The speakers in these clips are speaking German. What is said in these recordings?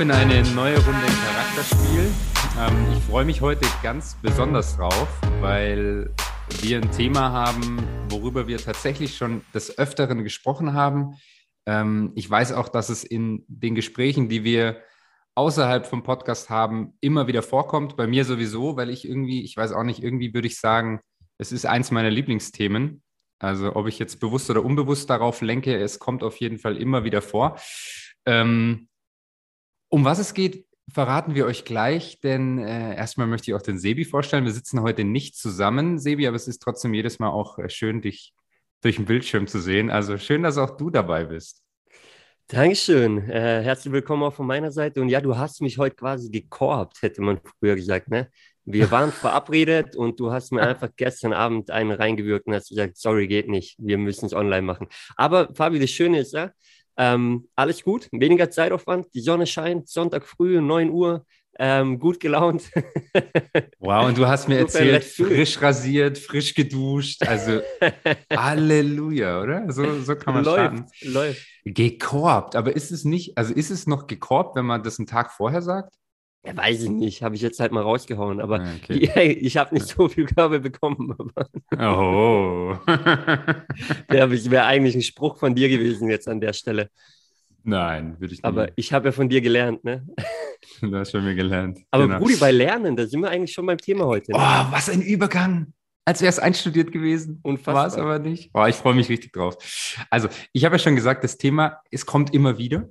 auf in eine neue Runde im Charakterspiel. Ähm, ich freue mich heute ganz besonders drauf, weil wir ein Thema haben, worüber wir tatsächlich schon des Öfteren gesprochen haben. Ähm, ich weiß auch, dass es in den Gesprächen, die wir außerhalb vom Podcast haben, immer wieder vorkommt. Bei mir sowieso, weil ich irgendwie, ich weiß auch nicht, irgendwie würde ich sagen, es ist eins meiner Lieblingsthemen. Also ob ich jetzt bewusst oder unbewusst darauf lenke, es kommt auf jeden Fall immer wieder vor. Ähm, um was es geht, verraten wir euch gleich, denn äh, erstmal möchte ich auch den Sebi vorstellen. Wir sitzen heute nicht zusammen, Sebi, aber es ist trotzdem jedes Mal auch äh, schön, dich durch den Bildschirm zu sehen. Also schön, dass auch du dabei bist. Dankeschön. Äh, herzlich willkommen auch von meiner Seite. Und ja, du hast mich heute quasi gekorbt, hätte man früher gesagt. Ne? Wir waren verabredet und du hast mir einfach gestern Abend einen reingewirkt und hast gesagt, sorry, geht nicht, wir müssen es online machen. Aber Fabi, das Schöne ist ja, ähm, alles gut, weniger Zeitaufwand, die Sonne scheint, Sonntag früh, 9 Uhr, ähm, gut gelaunt. wow, und du hast mir erzählt, frisch rasiert, frisch geduscht. Also Halleluja, oder? So, so kann man läuft, starten. Läuft. Gekorbt, aber ist es nicht, also ist es noch gekorbt, wenn man das einen Tag vorher sagt? Ja, weiß ich nicht, habe ich jetzt halt mal rausgehauen, aber ah, okay. ich habe nicht so viel Körbe bekommen. oh. Der wäre eigentlich ein Spruch von dir gewesen jetzt an der Stelle. Nein, würde ich nicht. Aber ich habe ja von dir gelernt, ne? Du hast von mir gelernt. Aber genau. Brudi, bei Lernen, da sind wir eigentlich schon beim Thema heute. Ne? Oh, was ein Übergang. Als wäre es einstudiert gewesen. Unfassbar. War es aber nicht. Oh, ich freue mich richtig drauf. Also, ich habe ja schon gesagt, das Thema, es kommt immer wieder.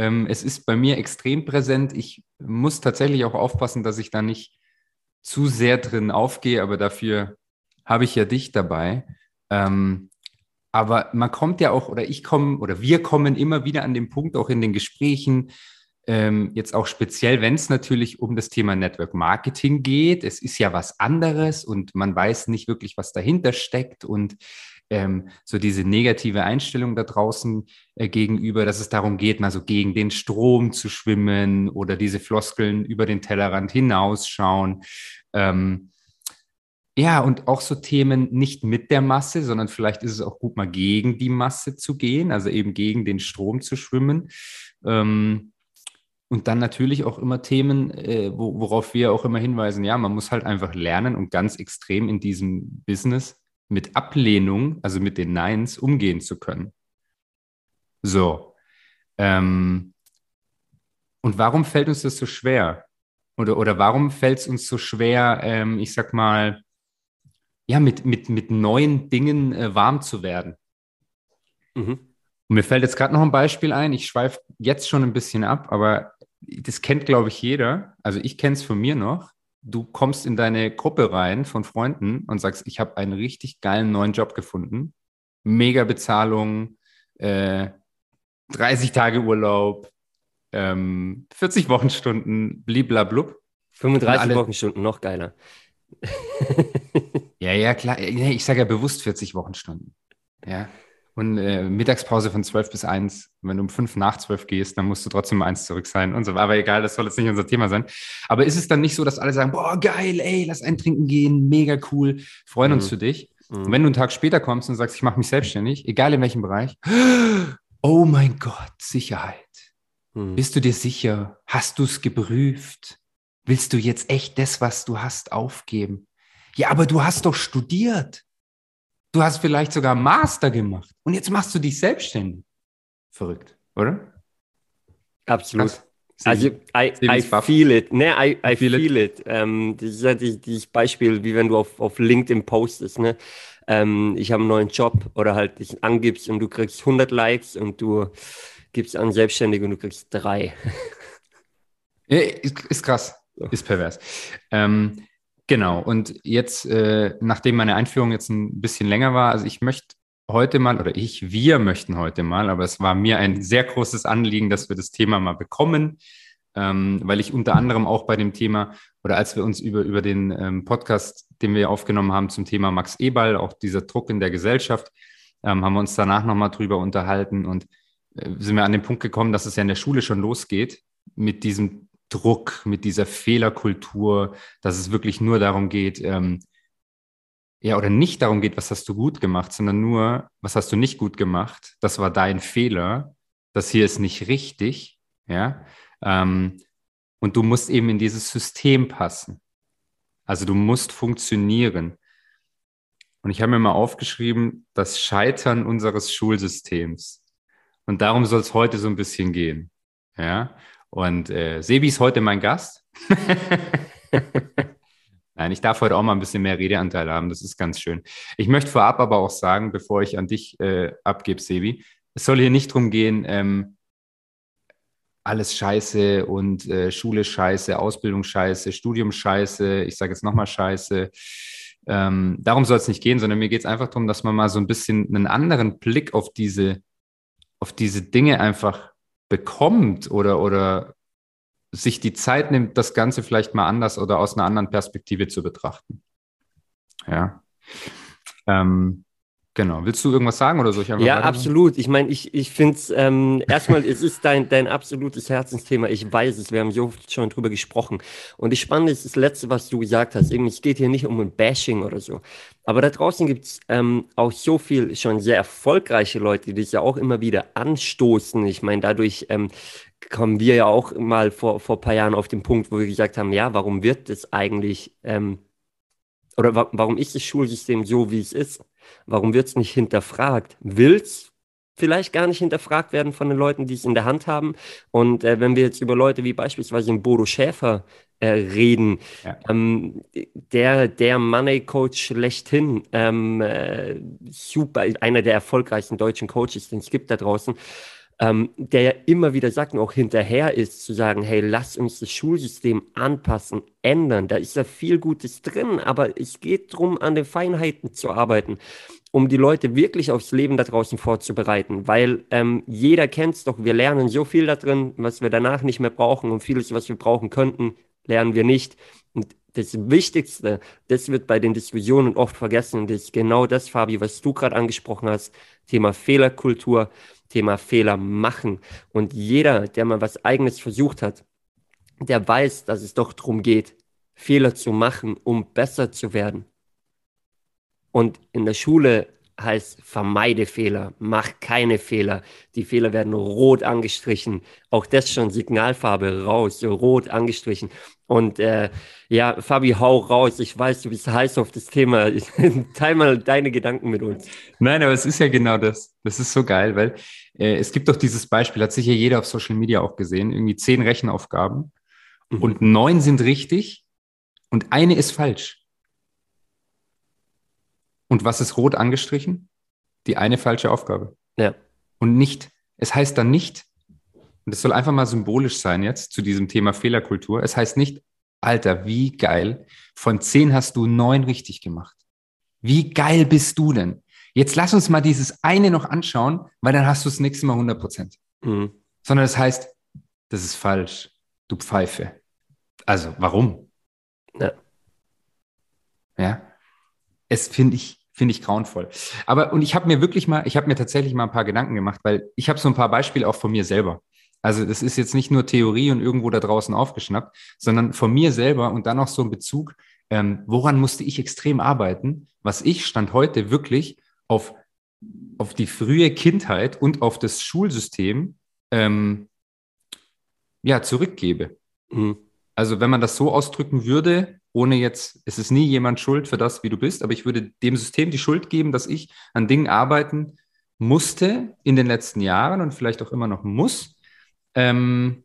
Ähm, es ist bei mir extrem präsent. Ich muss tatsächlich auch aufpassen, dass ich da nicht zu sehr drin aufgehe, aber dafür habe ich ja dich dabei. Ähm, aber man kommt ja auch, oder ich komme, oder wir kommen immer wieder an den Punkt, auch in den Gesprächen, ähm, jetzt auch speziell, wenn es natürlich um das Thema Network Marketing geht. Es ist ja was anderes und man weiß nicht wirklich, was dahinter steckt. Und ähm, so diese negative Einstellung da draußen äh, gegenüber, dass es darum geht, mal so gegen den Strom zu schwimmen oder diese Floskeln über den Tellerrand hinausschauen. Ähm, ja, und auch so Themen nicht mit der Masse, sondern vielleicht ist es auch gut, mal gegen die Masse zu gehen, also eben gegen den Strom zu schwimmen. Ähm, und dann natürlich auch immer Themen, äh, wo, worauf wir auch immer hinweisen, ja, man muss halt einfach lernen und ganz extrem in diesem Business mit Ablehnung, also mit den Neins, umgehen zu können. So. Ähm, und warum fällt uns das so schwer? Oder, oder warum fällt es uns so schwer, ähm, ich sag mal, ja, mit, mit, mit neuen Dingen äh, warm zu werden? Mhm. Und mir fällt jetzt gerade noch ein Beispiel ein. Ich schweife jetzt schon ein bisschen ab, aber das kennt, glaube ich, jeder. Also ich kenne es von mir noch du kommst in deine Gruppe rein von Freunden und sagst, ich habe einen richtig geilen neuen Job gefunden, mega Bezahlung, äh, 30 Tage Urlaub, ähm, 40 Wochenstunden, bliblablub. 35 alle... Wochenstunden, noch geiler. ja, ja, klar. Ich sage ja bewusst 40 Wochenstunden. Ja. Und äh, Mittagspause von 12 bis 1. Wenn du um 5 nach 12 gehst, dann musst du trotzdem um 1 zurück sein und so. Aber egal, das soll jetzt nicht unser Thema sein. Aber ist es dann nicht so, dass alle sagen, boah, geil, ey, lass einen trinken gehen, mega cool, freuen mhm. uns für dich. Mhm. Und wenn du einen Tag später kommst und sagst, ich mache mich selbstständig, egal in welchem Bereich, oh mein Gott, Sicherheit. Mhm. Bist du dir sicher? Hast du es geprüft? Willst du jetzt echt das, was du hast, aufgeben? Ja, aber du hast doch studiert. Du hast vielleicht sogar Master gemacht und jetzt machst du dich selbstständig. Verrückt, oder? Absolut. Krass. Also, I, I feel it. Ne, I, I feel, feel it. it. Ähm, das ist ja dieses Beispiel, wie wenn du auf, auf LinkedIn postest. Ne? Ähm, ich habe einen neuen Job oder halt dich angibst und du kriegst 100 Likes und du gibst an Selbstständig und du kriegst drei. ist, ist krass. Ist pervers. Ähm, Genau, und jetzt, äh, nachdem meine Einführung jetzt ein bisschen länger war, also ich möchte heute mal, oder ich, wir möchten heute mal, aber es war mir ein sehr großes Anliegen, dass wir das Thema mal bekommen, ähm, weil ich unter anderem auch bei dem Thema, oder als wir uns über, über den ähm, Podcast, den wir aufgenommen haben zum Thema Max Eberl, auch dieser Druck in der Gesellschaft, ähm, haben wir uns danach nochmal drüber unterhalten und äh, sind wir an den Punkt gekommen, dass es ja in der Schule schon losgeht mit diesem Druck, mit dieser Fehlerkultur, dass es wirklich nur darum geht, ähm, ja, oder nicht darum geht, was hast du gut gemacht, sondern nur, was hast du nicht gut gemacht, das war dein Fehler, das hier ist nicht richtig, ja. Ähm, und du musst eben in dieses System passen. Also du musst funktionieren. Und ich habe mir mal aufgeschrieben, das Scheitern unseres Schulsystems. Und darum soll es heute so ein bisschen gehen. Ja. Und äh, Sebi ist heute mein Gast. Nein, ich darf heute auch mal ein bisschen mehr Redeanteil haben. Das ist ganz schön. Ich möchte vorab aber auch sagen, bevor ich an dich äh, abgebe, Sebi, es soll hier nicht darum gehen, ähm, alles scheiße und äh, Schule scheiße, Ausbildung scheiße, Studium scheiße, ich sage jetzt nochmal scheiße. Ähm, darum soll es nicht gehen, sondern mir geht es einfach darum, dass man mal so ein bisschen einen anderen Blick auf diese, auf diese Dinge einfach bekommt oder, oder sich die Zeit nimmt, das Ganze vielleicht mal anders oder aus einer anderen Perspektive zu betrachten. Ja. Ähm, Genau. Willst du irgendwas sagen oder soll ich einfach Ja, absolut. Ich meine, ich, ich finde es ähm, erstmal, es ist dein, dein absolutes Herzensthema. Ich weiß es, wir haben so schon drüber gesprochen. Und das Spannende ist das Letzte, was du gesagt hast. Eben, es geht hier nicht um ein Bashing oder so. Aber da draußen gibt es ähm, auch so viel schon sehr erfolgreiche Leute, die das ja auch immer wieder anstoßen. Ich meine, dadurch ähm, kommen wir ja auch mal vor, vor ein paar Jahren auf den Punkt, wo wir gesagt haben, ja, warum wird das eigentlich, ähm, oder wa warum ist das Schulsystem so, wie es ist? Warum wird es nicht hinterfragt? Will es vielleicht gar nicht hinterfragt werden von den Leuten, die es in der Hand haben? Und äh, wenn wir jetzt über Leute wie beispielsweise Bodo Schäfer äh, reden, ja. ähm, der, der Money-Coach schlechthin, ähm, äh, super, einer der erfolgreichsten deutschen Coaches, den es gibt da draußen, ähm, der ja immer wieder sagt und auch hinterher ist, zu sagen, hey, lass uns das Schulsystem anpassen, ändern. Da ist ja viel Gutes drin, aber es geht darum, an den Feinheiten zu arbeiten, um die Leute wirklich aufs Leben da draußen vorzubereiten. Weil ähm, jeder kennt es doch, wir lernen so viel da drin, was wir danach nicht mehr brauchen und vieles, was wir brauchen könnten, lernen wir nicht. Und das Wichtigste, das wird bei den Diskussionen oft vergessen. Und das ist genau das, Fabi, was du gerade angesprochen hast, Thema Fehlerkultur. Thema Fehler machen. Und jeder, der mal was eigenes versucht hat, der weiß, dass es doch darum geht, Fehler zu machen, um besser zu werden. Und in der Schule heißt vermeide Fehler, mach keine Fehler. Die Fehler werden rot angestrichen. Auch das schon Signalfarbe raus, rot angestrichen. Und äh, ja, Fabi, hau raus. Ich weiß, du bist heiß auf das Thema. Teil mal deine Gedanken mit uns. Nein, aber es ist ja genau das. Das ist so geil, weil äh, es gibt doch dieses Beispiel, hat sicher jeder auf Social Media auch gesehen, irgendwie zehn Rechenaufgaben mhm. und neun sind richtig und eine ist falsch. Und was ist rot angestrichen? Die eine falsche Aufgabe. Ja. Und nicht, es heißt dann nicht, und es soll einfach mal symbolisch sein jetzt zu diesem Thema Fehlerkultur, es heißt nicht, Alter, wie geil, von zehn hast du neun richtig gemacht. Wie geil bist du denn? Jetzt lass uns mal dieses eine noch anschauen, weil dann hast du das nächste Mal 100 Prozent. Mhm. Sondern das heißt, das ist falsch, du Pfeife. Also, warum? Ja. Ja. Es finde ich, Finde ich grauenvoll. Aber und ich habe mir wirklich mal, ich habe mir tatsächlich mal ein paar Gedanken gemacht, weil ich habe so ein paar Beispiele auch von mir selber. Also das ist jetzt nicht nur Theorie und irgendwo da draußen aufgeschnappt, sondern von mir selber und dann auch so ein Bezug, ähm, woran musste ich extrem arbeiten, was ich stand heute wirklich auf, auf die frühe Kindheit und auf das Schulsystem ähm, ja, zurückgebe. Mhm. Also wenn man das so ausdrücken würde, ohne jetzt, es ist nie jemand schuld für das, wie du bist, aber ich würde dem System die Schuld geben, dass ich an Dingen arbeiten musste in den letzten Jahren und vielleicht auch immer noch muss, ähm,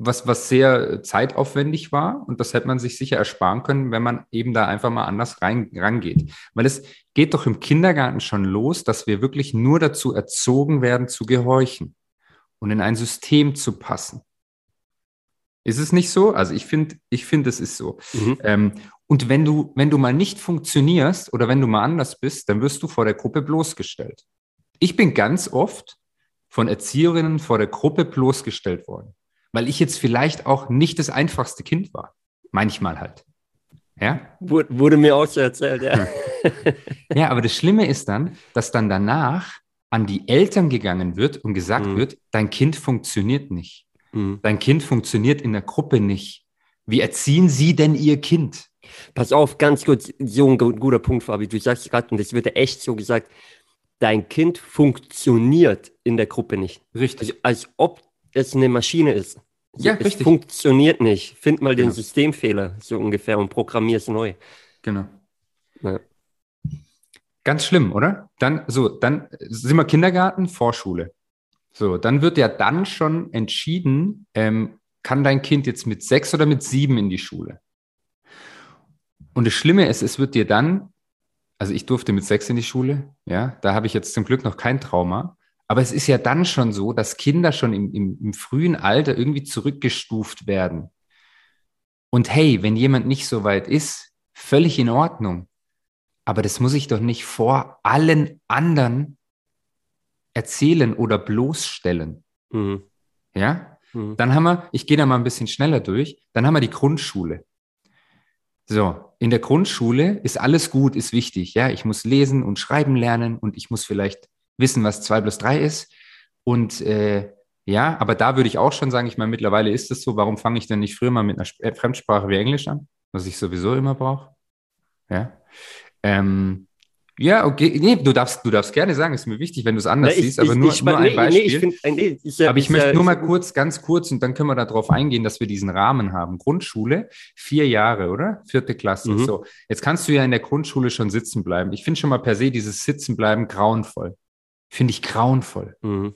was, was sehr zeitaufwendig war. Und das hätte man sich sicher ersparen können, wenn man eben da einfach mal anders rein, rangeht. Weil es geht doch im Kindergarten schon los, dass wir wirklich nur dazu erzogen werden, zu gehorchen und in ein System zu passen. Ist es nicht so? Also ich finde, ich finde, es ist so. Mhm. Ähm, und wenn du, wenn du mal nicht funktionierst oder wenn du mal anders bist, dann wirst du vor der Gruppe bloßgestellt. Ich bin ganz oft von Erzieherinnen vor der Gruppe bloßgestellt worden, weil ich jetzt vielleicht auch nicht das einfachste Kind war. Manchmal halt. Ja? Wurde mir auch so erzählt, ja. ja, aber das Schlimme ist dann, dass dann danach an die Eltern gegangen wird und gesagt mhm. wird, dein Kind funktioniert nicht. Mhm. Dein Kind funktioniert in der Gruppe nicht. Wie erziehen Sie denn Ihr Kind? Pass auf, ganz kurz, so ein guter Punkt, Fabi. Du sagst gerade, und das wird ja echt so gesagt, dein Kind funktioniert in der Gruppe nicht. Richtig. Also, als ob es eine Maschine ist. Ja, es richtig. funktioniert nicht. Find mal den genau. Systemfehler, so ungefähr, und programmier es neu. Genau. Ja. Ganz schlimm, oder? Dann, so, dann sind wir Kindergarten, Vorschule. So, dann wird ja dann schon entschieden, ähm, kann dein Kind jetzt mit sechs oder mit sieben in die Schule? Und das Schlimme ist, es wird dir dann, also ich durfte mit sechs in die Schule, ja, da habe ich jetzt zum Glück noch kein Trauma. Aber es ist ja dann schon so, dass Kinder schon im, im, im frühen Alter irgendwie zurückgestuft werden. Und hey, wenn jemand nicht so weit ist, völlig in Ordnung. Aber das muss ich doch nicht vor allen anderen erzählen oder bloßstellen. Mhm. Ja? Mhm. Dann haben wir, ich gehe da mal ein bisschen schneller durch, dann haben wir die Grundschule. So, in der Grundschule ist alles gut, ist wichtig. Ja, ich muss lesen und schreiben lernen und ich muss vielleicht wissen, was 2 plus 3 ist. Und äh, ja, aber da würde ich auch schon sagen, ich meine, mittlerweile ist es so, warum fange ich denn nicht früher mal mit einer äh, Fremdsprache wie Englisch an, was ich sowieso immer brauche? Ja. Ähm, ja, okay. Nee, du darfst, du darfst gerne sagen, ist mir wichtig, wenn du es anders nee, siehst, aber ich, nur, ich, nur ein nee, Beispiel. Nee, find, nee, ja, aber ich möchte ja, nur mal kurz, ganz kurz, und dann können wir darauf eingehen, dass wir diesen Rahmen haben. Grundschule, vier Jahre, oder? Vierte Klasse. Mhm. So, jetzt kannst du ja in der Grundschule schon sitzen bleiben. Ich finde schon mal per se dieses Sitzenbleiben grauenvoll. Finde ich grauenvoll. Mhm.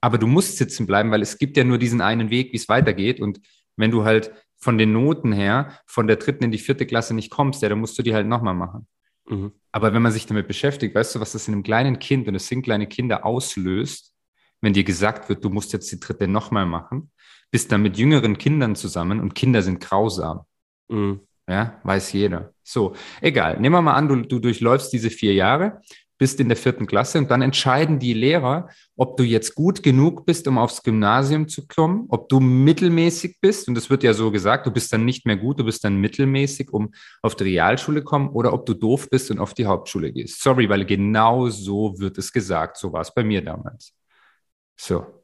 Aber du musst sitzen bleiben, weil es gibt ja nur diesen einen Weg, wie es weitergeht. Und wenn du halt von den Noten her von der dritten in die vierte Klasse nicht kommst, ja, dann musst du die halt nochmal machen. Mhm. Aber wenn man sich damit beschäftigt, weißt du, was das in einem kleinen Kind, und es sind kleine Kinder, auslöst, wenn dir gesagt wird, du musst jetzt die dritte nochmal machen, bist dann mit jüngeren Kindern zusammen und Kinder sind grausam. Mhm. Ja, weiß jeder. So, egal. Nehmen wir mal an, du, du durchläufst diese vier Jahre bist in der vierten Klasse und dann entscheiden die Lehrer, ob du jetzt gut genug bist, um aufs Gymnasium zu kommen, ob du mittelmäßig bist, und das wird ja so gesagt, du bist dann nicht mehr gut, du bist dann mittelmäßig, um auf die Realschule kommen, oder ob du doof bist und auf die Hauptschule gehst. Sorry, weil genau so wird es gesagt. So war es bei mir damals. So.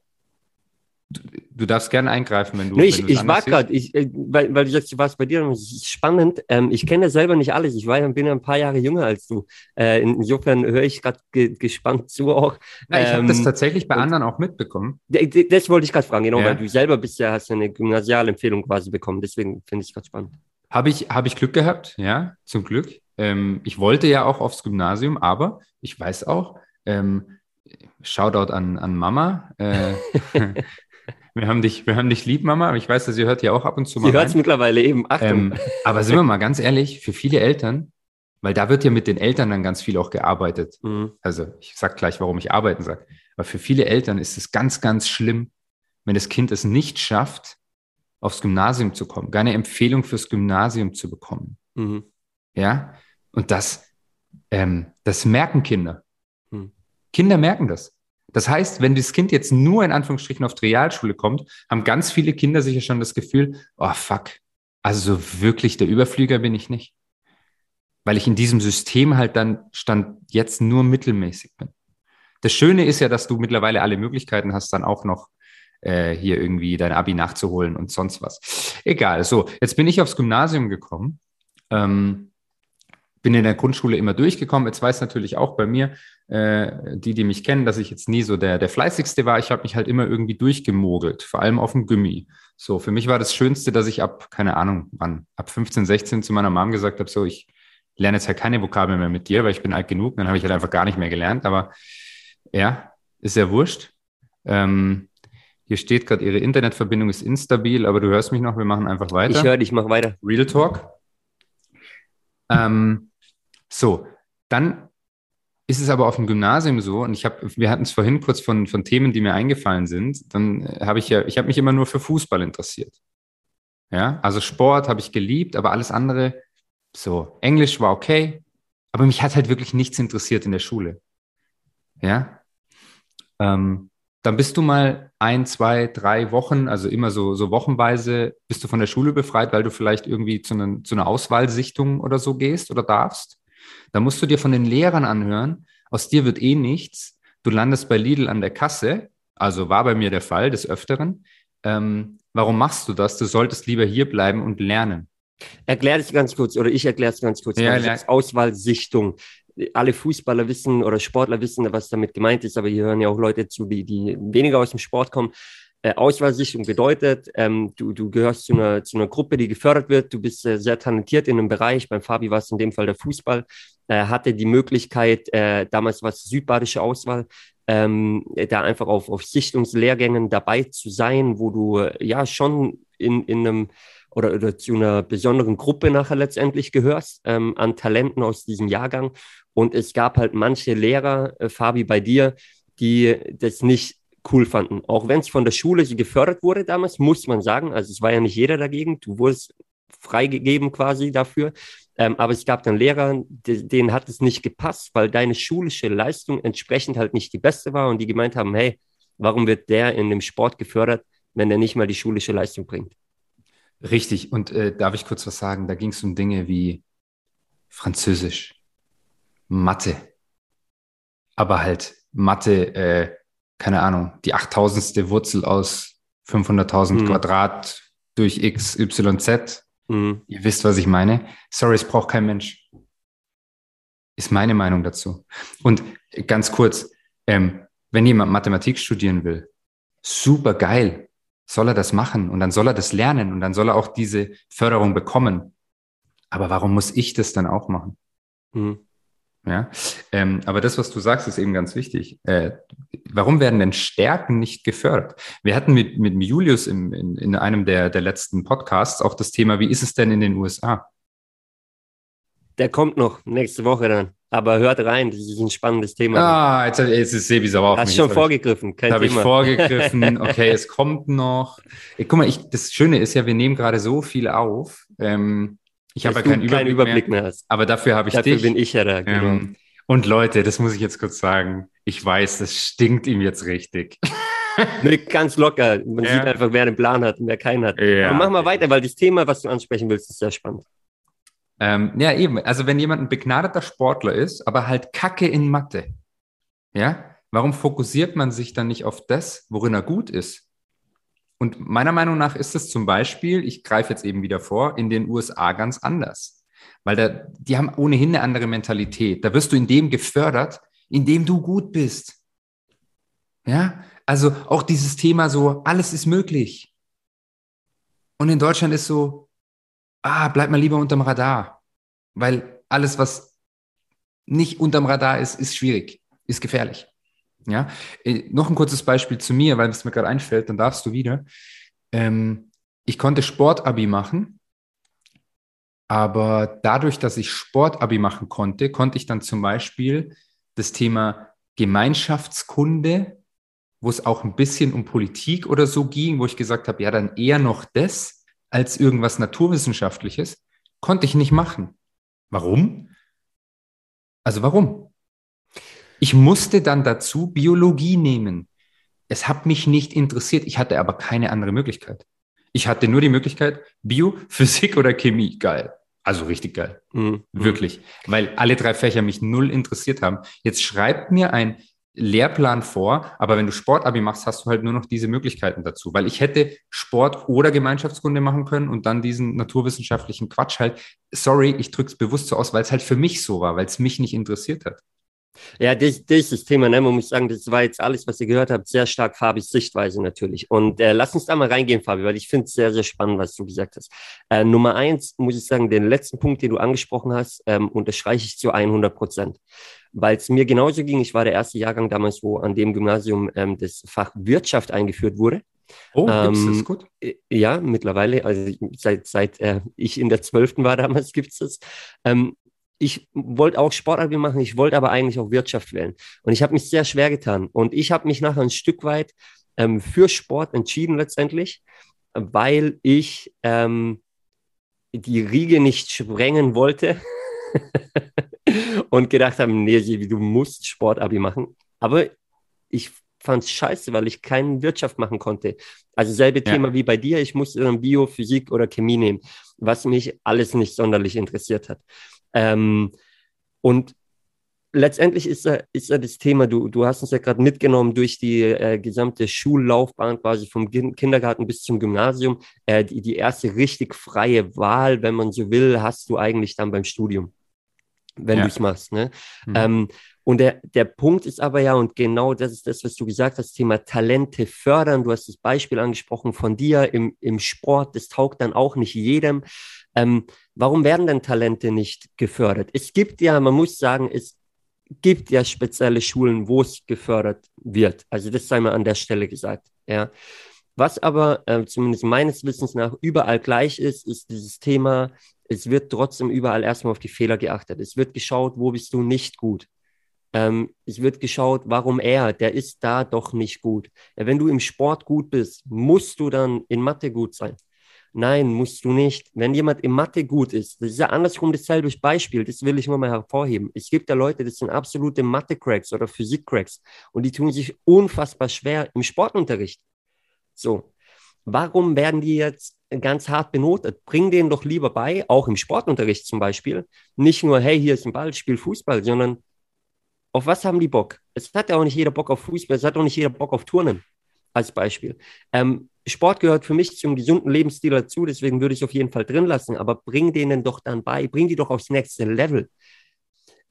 Du darfst gerne eingreifen, wenn du. Nee, ich, ich war gerade, äh, weil, weil du sagst, war es bei dir spannend. Ähm, ich kenne selber nicht alles. Ich war, bin ja ein paar Jahre jünger als du. Äh, insofern höre ich gerade ge gespannt zu auch. Ja, ich ähm, habe das tatsächlich bei anderen auch mitbekommen. Das wollte ich gerade fragen, genau, ja. weil du selber bist ja, hast eine Gymnasialempfehlung quasi bekommen. Deswegen finde ich es gerade spannend. Habe ich, hab ich Glück gehabt, ja, zum Glück. Ähm, ich wollte ja auch aufs Gymnasium, aber ich weiß auch, ähm, Shoutout an, an Mama. Äh, Wir haben dich, wir haben dich lieb, Mama, aber ich weiß, dass ihr hört ja auch ab und zu mal. Sie hört es mittlerweile eben. Achtung. Ähm, aber sind wir mal ganz ehrlich, für viele Eltern, weil da wird ja mit den Eltern dann ganz viel auch gearbeitet. Mhm. Also ich sag gleich, warum ich arbeiten sage. Aber für viele Eltern ist es ganz, ganz schlimm, wenn das Kind es nicht schafft, aufs Gymnasium zu kommen, gar eine Empfehlung fürs Gymnasium zu bekommen. Mhm. Ja, und das, ähm, das merken Kinder. Mhm. Kinder merken das. Das heißt, wenn das Kind jetzt nur in Anführungsstrichen auf die Realschule kommt, haben ganz viele Kinder sicher schon das Gefühl, oh fuck, also wirklich der Überflieger bin ich nicht. Weil ich in diesem System halt dann stand jetzt nur mittelmäßig bin. Das Schöne ist ja, dass du mittlerweile alle Möglichkeiten hast, dann auch noch äh, hier irgendwie dein Abi nachzuholen und sonst was. Egal. So, jetzt bin ich aufs Gymnasium gekommen. Ähm, bin in der Grundschule immer durchgekommen. Jetzt weiß natürlich auch bei mir, äh, die, die mich kennen, dass ich jetzt nie so der, der fleißigste war. Ich habe mich halt immer irgendwie durchgemogelt, vor allem auf dem Gummi. So, für mich war das Schönste, dass ich ab, keine Ahnung, wann, ab 15, 16 zu meiner Mom gesagt habe, so, ich lerne jetzt halt keine Vokabeln mehr mit dir, weil ich bin alt genug. Dann habe ich halt einfach gar nicht mehr gelernt. Aber ja, ist ja wurscht. Ähm, hier steht gerade, Ihre Internetverbindung ist instabil, aber du hörst mich noch, wir machen einfach weiter. Ich höre dich, mach weiter. Real Talk. Ähm, so, dann ist es aber auf dem Gymnasium so, und ich habe, wir hatten es vorhin kurz von, von Themen, die mir eingefallen sind, dann äh, habe ich ja, ich habe mich immer nur für Fußball interessiert. Ja, also Sport habe ich geliebt, aber alles andere, so, Englisch war okay, aber mich hat halt wirklich nichts interessiert in der Schule. Ja, ähm, dann bist du mal ein, zwei, drei Wochen, also immer so, so wochenweise, bist du von der Schule befreit, weil du vielleicht irgendwie zu, ne, zu einer Auswahlsichtung oder so gehst oder darfst. Da musst du dir von den Lehrern anhören, aus dir wird eh nichts. Du landest bei Lidl an der Kasse, also war bei mir der Fall des Öfteren. Ähm, warum machst du das? Du solltest lieber hier bleiben und lernen. Erklär dich ganz kurz, oder ich erkläre es ganz kurz. Ja, ja. Auswahlsichtung. Alle Fußballer wissen oder Sportler wissen, was damit gemeint ist, aber hier hören ja auch Leute zu, die, die weniger aus dem Sport kommen. Äh, Auswahlsichtung bedeutet, ähm, du, du gehörst zu einer, zu einer Gruppe, die gefördert wird, du bist äh, sehr talentiert in einem Bereich, beim Fabi war es in dem Fall der Fußball, äh, hatte die Möglichkeit, äh, damals war es südbadische Auswahl, ähm, da einfach auf, auf Sichtungslehrgängen dabei zu sein, wo du äh, ja schon in, in einem oder, oder zu einer besonderen Gruppe nachher letztendlich gehörst ähm, an Talenten aus diesem Jahrgang. Und es gab halt manche Lehrer, äh, Fabi, bei dir, die das nicht cool fanden. Auch wenn es von der Schule gefördert wurde damals, muss man sagen. Also es war ja nicht jeder dagegen. Du wurdest freigegeben quasi dafür. Ähm, aber es gab dann Lehrer, denen hat es nicht gepasst, weil deine schulische Leistung entsprechend halt nicht die beste war und die gemeint haben, hey, warum wird der in dem Sport gefördert, wenn er nicht mal die schulische Leistung bringt? Richtig. Und äh, darf ich kurz was sagen? Da ging es um Dinge wie Französisch, Mathe, aber halt Mathe, äh, keine Ahnung, die 8000. Wurzel aus 500.000 mhm. Quadrat durch x, y, z. Mhm. Ihr wisst, was ich meine. Sorry, es braucht kein Mensch. Ist meine Meinung dazu. Und ganz kurz, ähm, wenn jemand Mathematik studieren will, super geil, soll er das machen und dann soll er das lernen und dann soll er auch diese Förderung bekommen. Aber warum muss ich das dann auch machen? Mhm. Ja, ähm, aber das, was du sagst, ist eben ganz wichtig. Äh, warum werden denn Stärken nicht gefördert? Wir hatten mit, mit Julius im, in, in einem der, der letzten Podcasts auch das Thema, wie ist es denn in den USA? Der kommt noch nächste Woche dann. Aber hört rein, das ist ein spannendes Thema. Ah, jetzt, jetzt ist Sebi sauer auf Hast mich. schon vorgegriffen, kein Habe ich vorgegriffen, okay, es kommt noch. Ich, guck mal, ich, das Schöne ist ja, wir nehmen gerade so viel auf. Ähm, ich habe ja keinen Überblick, Überblick mehr, mehr, hast. Aber dafür habe ich dafür dich. bin ich ja da, genau. Ähm, und Leute, das muss ich jetzt kurz sagen. Ich weiß, das stinkt ihm jetzt richtig. nee, ganz locker. Man ja. sieht einfach, wer einen Plan hat und wer keinen hat. Ja. Aber mach mal weiter, weil das Thema, was du ansprechen willst, ist sehr spannend. Ähm, ja, eben. Also wenn jemand ein begnadeter Sportler ist, aber halt Kacke in Mathe, ja, warum fokussiert man sich dann nicht auf das, worin er gut ist? Und meiner Meinung nach ist es zum Beispiel, ich greife jetzt eben wieder vor, in den USA ganz anders. Weil da, die haben ohnehin eine andere Mentalität. Da wirst du in dem gefördert, in dem du gut bist. Ja, also auch dieses Thema so, alles ist möglich. Und in Deutschland ist so, ah, bleib mal lieber unterm Radar. Weil alles, was nicht unterm Radar ist, ist schwierig, ist gefährlich. Ja, äh, noch ein kurzes Beispiel zu mir, weil es mir gerade einfällt, dann darfst du wieder. Ähm, ich konnte Sportabi machen, aber dadurch, dass ich Sportabi machen konnte, konnte ich dann zum Beispiel das Thema Gemeinschaftskunde, wo es auch ein bisschen um Politik oder so ging, wo ich gesagt habe, ja, dann eher noch das als irgendwas Naturwissenschaftliches, konnte ich nicht machen. Warum? Also warum? Ich musste dann dazu Biologie nehmen. Es hat mich nicht interessiert. Ich hatte aber keine andere Möglichkeit. Ich hatte nur die Möglichkeit, Bio, Physik oder Chemie. Geil. Also richtig geil. Mhm. Wirklich. Weil alle drei Fächer mich null interessiert haben. Jetzt schreibt mir ein Lehrplan vor, aber wenn du Sportabi machst, hast du halt nur noch diese Möglichkeiten dazu, weil ich hätte Sport oder Gemeinschaftskunde machen können und dann diesen naturwissenschaftlichen Quatsch halt. Sorry, ich drücke es bewusst so aus, weil es halt für mich so war, weil es mich nicht interessiert hat. Ja, das, das ist das Thema, ne? man muss sagen, das war jetzt alles, was ihr gehört habt, sehr stark Fabis Sichtweise natürlich. Und äh, lass uns da mal reingehen, Fabi, weil ich finde es sehr, sehr spannend, was du gesagt hast. Äh, Nummer eins, muss ich sagen, den letzten Punkt, den du angesprochen hast, ähm, unterstreiche ich zu 100 Prozent. Weil es mir genauso ging, ich war der erste Jahrgang damals, wo an dem Gymnasium ähm, das Fach Wirtschaft eingeführt wurde. Oh, ähm, das gut? Äh, ja, mittlerweile, also seit, seit äh, ich in der Zwölften war damals, gibt es das. Ähm, ich wollte auch Sportabi machen, ich wollte aber eigentlich auch Wirtschaft wählen. Und ich habe mich sehr schwer getan. Und ich habe mich nachher ein Stück weit ähm, für Sport entschieden letztendlich, weil ich ähm, die Riege nicht sprengen wollte und gedacht habe, nee, du musst Sportabi machen. Aber ich fand es scheiße, weil ich keine Wirtschaft machen konnte. Also selbe ja. Thema wie bei dir, ich musste dann Bio, Physik oder Chemie nehmen, was mich alles nicht sonderlich interessiert hat. Ähm, und letztendlich ist ja, ist ja das Thema, du, du hast uns ja gerade mitgenommen durch die äh, gesamte Schullaufbahn, quasi vom Kindergarten bis zum Gymnasium. Äh, die, die erste richtig freie Wahl, wenn man so will, hast du eigentlich dann beim Studium. wenn ja. du es machst. Ne? Mhm. Ähm, und der, der Punkt ist aber ja, und genau das ist das, was du gesagt hast, Thema Talente fördern. Du hast das Beispiel angesprochen von dir im, im Sport, das taugt dann auch nicht jedem. Ähm, warum werden denn Talente nicht gefördert? Es gibt ja, man muss sagen, es gibt ja spezielle Schulen, wo es gefördert wird. Also das sei mal an der Stelle gesagt. Ja. Was aber äh, zumindest meines Wissens nach überall gleich ist, ist dieses Thema, es wird trotzdem überall erstmal auf die Fehler geachtet. Es wird geschaut, wo bist du nicht gut. Ähm, es wird geschaut, warum er, der ist da doch nicht gut. Ja, wenn du im Sport gut bist, musst du dann in Mathe gut sein. Nein, musst du nicht. Wenn jemand in Mathe gut ist, das ist ja andersrum dasselbe Beispiel, das will ich nur mal hervorheben. Es gibt ja Leute, das sind absolute Mathe-Cracks oder Physik-Cracks und die tun sich unfassbar schwer im Sportunterricht. So, warum werden die jetzt ganz hart benotet? Bring denen doch lieber bei, auch im Sportunterricht zum Beispiel, nicht nur, hey, hier ist ein Ball, spiel Fußball, sondern auf was haben die Bock? Es hat ja auch nicht jeder Bock auf Fußball, es hat auch nicht jeder Bock auf Turnen, als Beispiel. Ähm, Sport gehört für mich zum gesunden Lebensstil dazu, deswegen würde ich auf jeden Fall drin lassen, aber bring denen doch dann bei, bring die doch aufs nächste Level.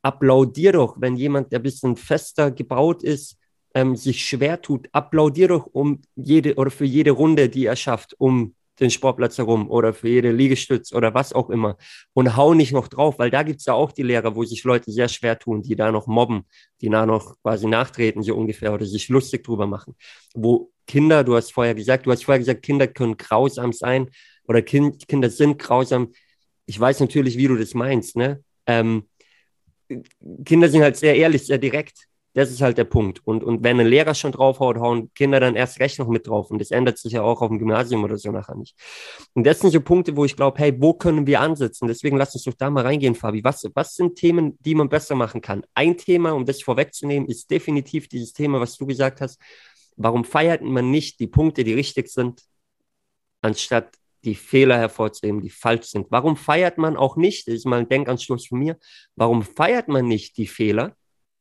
Applaudier doch, wenn jemand, der ein bisschen fester gebaut ist, ähm, sich schwer tut, applaudier doch um jede oder für jede Runde, die er schafft, um den Sportplatz herum oder für jede Liegestütz oder was auch immer und hau nicht noch drauf, weil da gibt es ja auch die Lehrer, wo sich Leute sehr schwer tun, die da noch mobben, die da noch quasi nachtreten, so ungefähr, oder sich lustig drüber machen. Wo Kinder, du hast vorher gesagt, du hast vorher gesagt, Kinder können grausam sein oder kind, Kinder sind grausam. Ich weiß natürlich, wie du das meinst, ne? Ähm, Kinder sind halt sehr ehrlich, sehr direkt. Das ist halt der Punkt. Und, und wenn ein Lehrer schon draufhaut, hauen Kinder dann erst recht noch mit drauf. Und das ändert sich ja auch auf dem Gymnasium oder so nachher nicht. Und das sind so Punkte, wo ich glaube, hey, wo können wir ansetzen? Deswegen lass uns doch da mal reingehen, Fabi. Was, was sind Themen, die man besser machen kann? Ein Thema, um das vorwegzunehmen, ist definitiv dieses Thema, was du gesagt hast. Warum feiert man nicht die Punkte, die richtig sind, anstatt die Fehler hervorzuheben, die falsch sind? Warum feiert man auch nicht, das ist mal ein Denkanschluss von mir, warum feiert man nicht die Fehler,